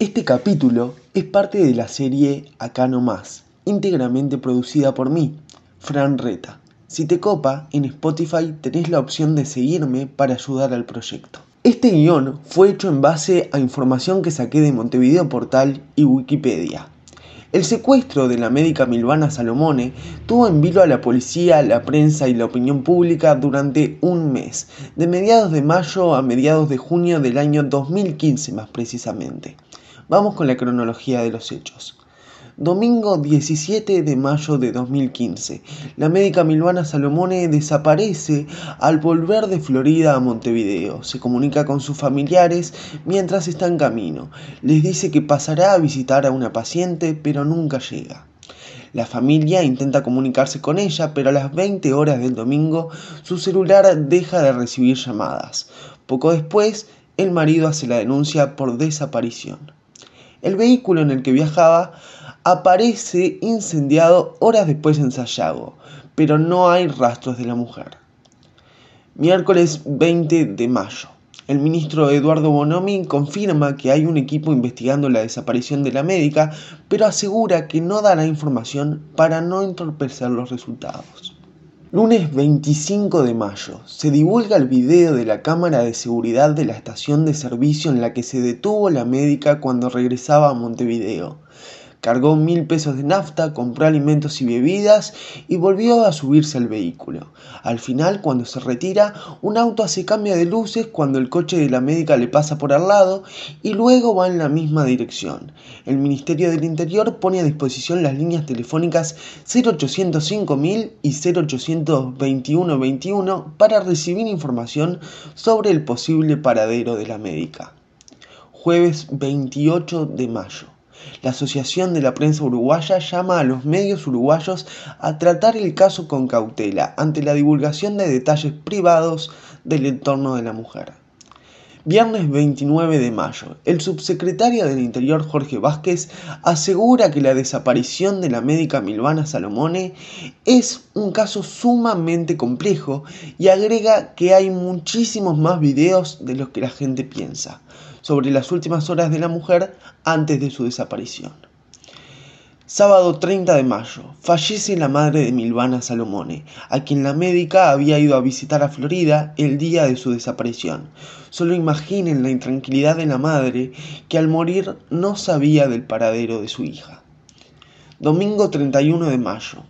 Este capítulo es parte de la serie Acá no más, íntegramente producida por mí, Fran Reta. Si te copa, en Spotify tenés la opción de seguirme para ayudar al proyecto. Este guion fue hecho en base a información que saqué de Montevideo Portal y Wikipedia. El secuestro de la médica Milvana Salomone tuvo en vilo a la policía, la prensa y la opinión pública durante un mes, de mediados de mayo a mediados de junio del año 2015 más precisamente. Vamos con la cronología de los hechos. Domingo 17 de mayo de 2015, la médica Milvana Salomone desaparece al volver de Florida a Montevideo. Se comunica con sus familiares mientras está en camino. Les dice que pasará a visitar a una paciente, pero nunca llega. La familia intenta comunicarse con ella, pero a las 20 horas del domingo su celular deja de recibir llamadas. Poco después, el marido hace la denuncia por desaparición. El vehículo en el que viajaba aparece incendiado horas después en Sayago, pero no hay rastros de la mujer. Miércoles 20 de mayo. El ministro Eduardo Bonomi confirma que hay un equipo investigando la desaparición de la médica, pero asegura que no dará información para no entorpecer los resultados. Lunes 25 de mayo. Se divulga el video de la cámara de seguridad de la estación de servicio en la que se detuvo la médica cuando regresaba a Montevideo. Cargó mil pesos de nafta, compró alimentos y bebidas y volvió a subirse al vehículo. Al final, cuando se retira, un auto hace cambio de luces cuando el coche de la médica le pasa por al lado y luego va en la misma dirección. El Ministerio del Interior pone a disposición las líneas telefónicas 0805.000 y 082121 para recibir información sobre el posible paradero de la médica. Jueves 28 de mayo. La Asociación de la Prensa Uruguaya llama a los medios uruguayos a tratar el caso con cautela ante la divulgación de detalles privados del entorno de la mujer. Viernes 29 de mayo, el subsecretario del Interior Jorge Vázquez asegura que la desaparición de la médica Milvana Salomone es un caso sumamente complejo y agrega que hay muchísimos más videos de los que la gente piensa sobre las últimas horas de la mujer antes de su desaparición. Sábado 30 de mayo, fallece la madre de Milvana Salomone, a quien la médica había ido a visitar a Florida el día de su desaparición. Solo imaginen la intranquilidad de la madre que al morir no sabía del paradero de su hija. Domingo 31 de mayo,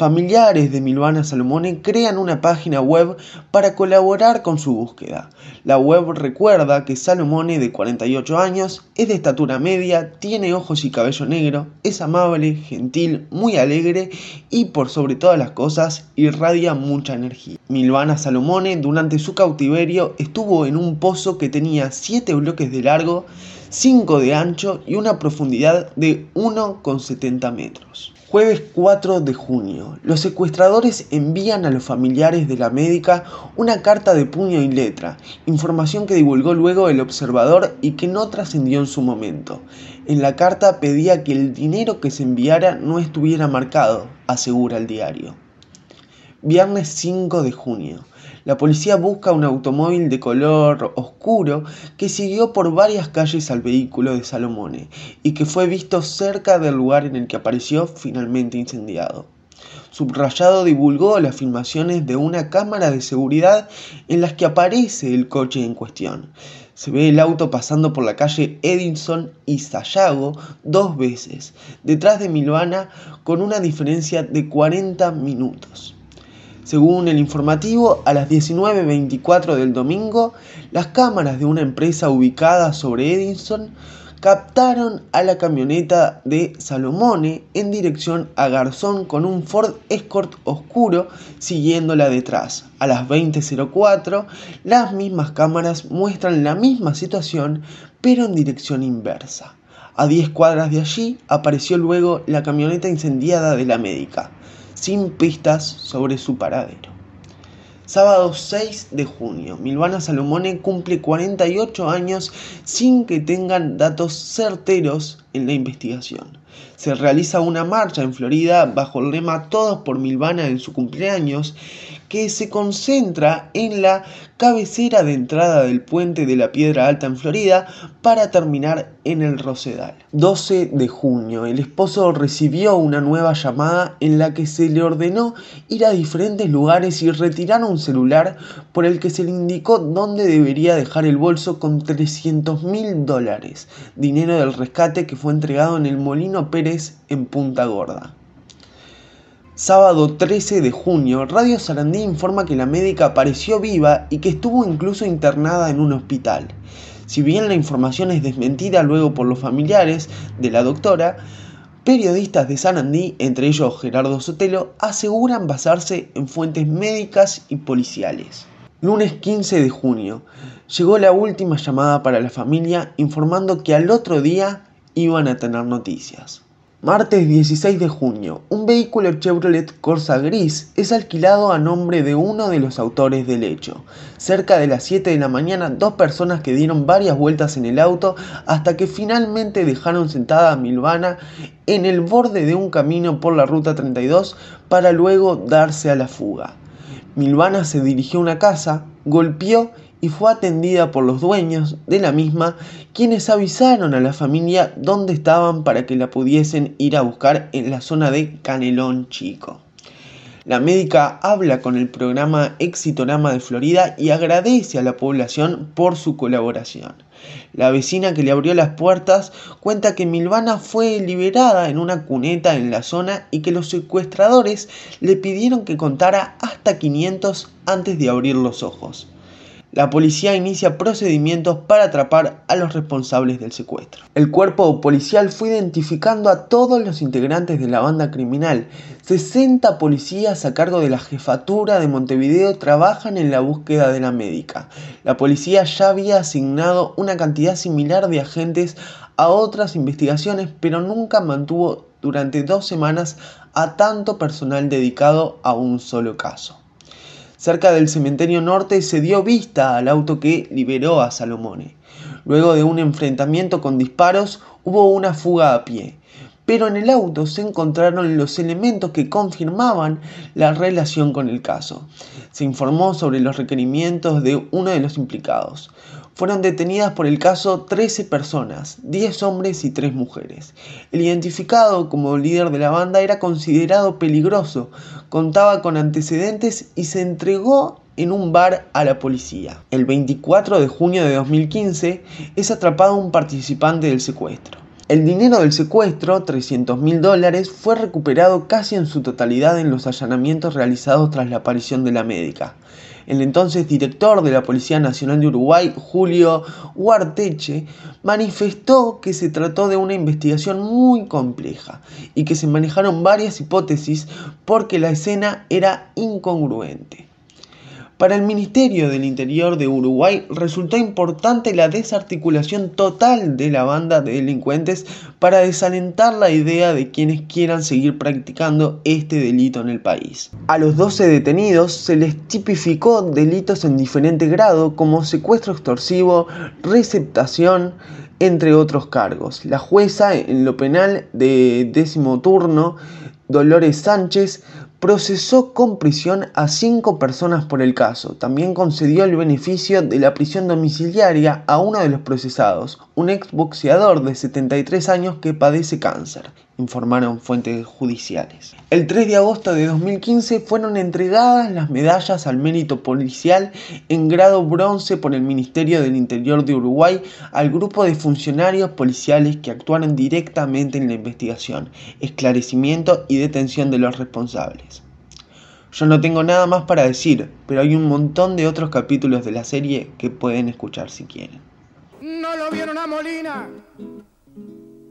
Familiares de Milvana Salomone crean una página web para colaborar con su búsqueda. La web recuerda que Salomone, de 48 años, es de estatura media, tiene ojos y cabello negro, es amable, gentil, muy alegre y por sobre todas las cosas irradia mucha energía. Milvana Salomone durante su cautiverio estuvo en un pozo que tenía 7 bloques de largo, 5 de ancho y una profundidad de 1,70 metros. Jueves 4 de junio. Los secuestradores envían a los familiares de la médica una carta de puño y letra, información que divulgó luego el observador y que no trascendió en su momento. En la carta pedía que el dinero que se enviara no estuviera marcado, asegura el diario. Viernes 5 de junio. La policía busca un automóvil de color oscuro que siguió por varias calles al vehículo de Salomone y que fue visto cerca del lugar en el que apareció finalmente incendiado. Subrayado divulgó las filmaciones de una cámara de seguridad en las que aparece el coche en cuestión. Se ve el auto pasando por la calle Edinson y Sayago dos veces, detrás de Milvana con una diferencia de 40 minutos. Según el informativo, a las 19.24 del domingo, las cámaras de una empresa ubicada sobre Edison captaron a la camioneta de Salomone en dirección a Garzón con un Ford Escort oscuro siguiéndola detrás. A las 20.04 las mismas cámaras muestran la misma situación pero en dirección inversa. A 10 cuadras de allí apareció luego la camioneta incendiada de la médica sin pistas sobre su paradero. Sábado 6 de junio, Milvana Salomone cumple 48 años sin que tengan datos certeros en la investigación. Se realiza una marcha en Florida bajo el lema Todos por Milvana en su cumpleaños que se concentra en la cabecera de entrada del puente de la Piedra Alta en Florida para terminar en el Rosedal. 12 de junio, el esposo recibió una nueva llamada en la que se le ordenó ir a diferentes lugares y retirar un celular por el que se le indicó dónde debería dejar el bolso con 300 mil dólares, dinero del rescate que fue entregado en el Molino Pérez en Punta Gorda. Sábado 13 de junio, Radio Sarandí informa que la médica apareció viva y que estuvo incluso internada en un hospital. Si bien la información es desmentida luego por los familiares de la doctora, periodistas de Sarandí, entre ellos Gerardo Sotelo, aseguran basarse en fuentes médicas y policiales. Lunes 15 de junio, llegó la última llamada para la familia informando que al otro día iban a tener noticias. Martes 16 de junio, un vehículo Chevrolet Corsa gris es alquilado a nombre de uno de los autores del hecho. Cerca de las 7 de la mañana, dos personas que dieron varias vueltas en el auto hasta que finalmente dejaron sentada a Milvana en el borde de un camino por la ruta 32 para luego darse a la fuga. Milvana se dirigió a una casa, golpeó y fue atendida por los dueños de la misma, quienes avisaron a la familia dónde estaban para que la pudiesen ir a buscar en la zona de Canelón Chico. La médica habla con el programa Exitorama de Florida y agradece a la población por su colaboración. La vecina que le abrió las puertas cuenta que Milvana fue liberada en una cuneta en la zona y que los secuestradores le pidieron que contara hasta 500 antes de abrir los ojos la policía inicia procedimientos para atrapar a los responsables del secuestro. El cuerpo policial fue identificando a todos los integrantes de la banda criminal. 60 policías a cargo de la jefatura de Montevideo trabajan en la búsqueda de la médica. La policía ya había asignado una cantidad similar de agentes a otras investigaciones, pero nunca mantuvo durante dos semanas a tanto personal dedicado a un solo caso. Cerca del cementerio norte se dio vista al auto que liberó a Salomone. Luego de un enfrentamiento con disparos hubo una fuga a pie, pero en el auto se encontraron los elementos que confirmaban la relación con el caso. Se informó sobre los requerimientos de uno de los implicados fueron detenidas por el caso 13 personas, 10 hombres y 3 mujeres. El identificado como líder de la banda era considerado peligroso, contaba con antecedentes y se entregó en un bar a la policía. El 24 de junio de 2015 es atrapado un participante del secuestro. El dinero del secuestro, 300 mil dólares, fue recuperado casi en su totalidad en los allanamientos realizados tras la aparición de la médica. El entonces director de la Policía Nacional de Uruguay, Julio Huarteche, manifestó que se trató de una investigación muy compleja y que se manejaron varias hipótesis porque la escena era incongruente. Para el Ministerio del Interior de Uruguay resultó importante la desarticulación total de la banda de delincuentes para desalentar la idea de quienes quieran seguir practicando este delito en el país. A los 12 detenidos se les tipificó delitos en diferente grado como secuestro extorsivo, receptación, entre otros cargos. La jueza en lo penal de décimo turno, Dolores Sánchez, procesó con prisión a cinco personas por el caso. También concedió el beneficio de la prisión domiciliaria a uno de los procesados, un exboxeador de 73 años que padece cáncer, informaron fuentes judiciales. El 3 de agosto de 2015 fueron entregadas las medallas al mérito policial en grado bronce por el Ministerio del Interior de Uruguay al grupo de funcionarios policiales que actuaron directamente en la investigación, esclarecimiento y detención de los responsables. Yo no tengo nada más para decir, pero hay un montón de otros capítulos de la serie que pueden escuchar si quieren. No lo vieron a Molina,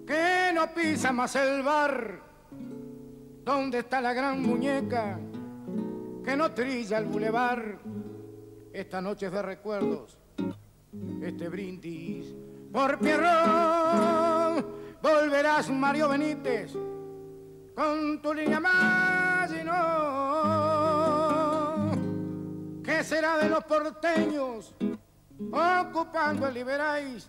que no pisa más el bar. ¿Dónde está la gran muñeca que no trilla el bulevar? Esta noche es de recuerdos, este brindis por Pierrón. Volverás Mario Benítez con tu línea más y no. ¿Qué será de los porteños ocupando el Liberáis?